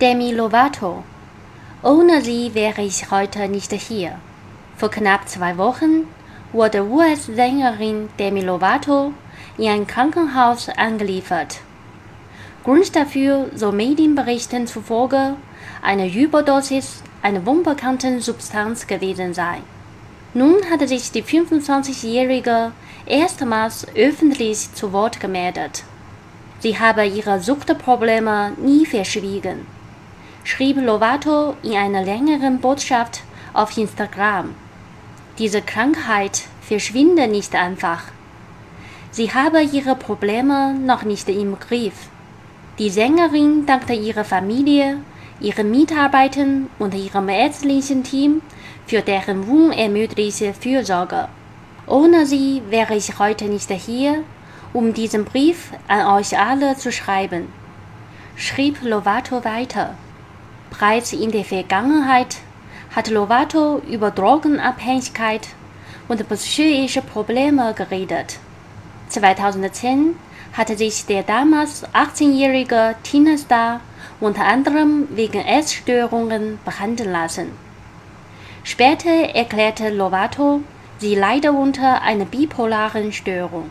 Demi Lovato. Ohne sie wäre ich heute nicht hier. Vor knapp zwei Wochen wurde US-Sängerin Demi Lovato in ein Krankenhaus angeliefert. Grund dafür, so Medienberichten zufolge, eine Überdosis einer unbekannten Substanz gewesen sei. Nun hatte sich die 25-Jährige erstmals öffentlich zu Wort gemeldet. Sie habe ihre Suchtprobleme nie verschwiegen, schrieb Lovato in einer längeren Botschaft auf Instagram. Diese Krankheit verschwindet nicht einfach. Sie habe ihre Probleme noch nicht im Griff. Die Sängerin dankte ihrer Familie, ihren Mitarbeitern und ihrem ärztlichen Team für deren unermüdliche Fürsorge. Ohne sie wäre ich heute nicht hier, um diesen Brief an euch alle zu schreiben, schrieb Lovato weiter. Bereits in der Vergangenheit hat Lovato über Drogenabhängigkeit und psychische Probleme geredet. 2010 hatte sich der damals 18-jährige Teenager unter anderem wegen Essstörungen behandeln lassen. Später erklärte Lovato, sie leide unter einer bipolaren Störung.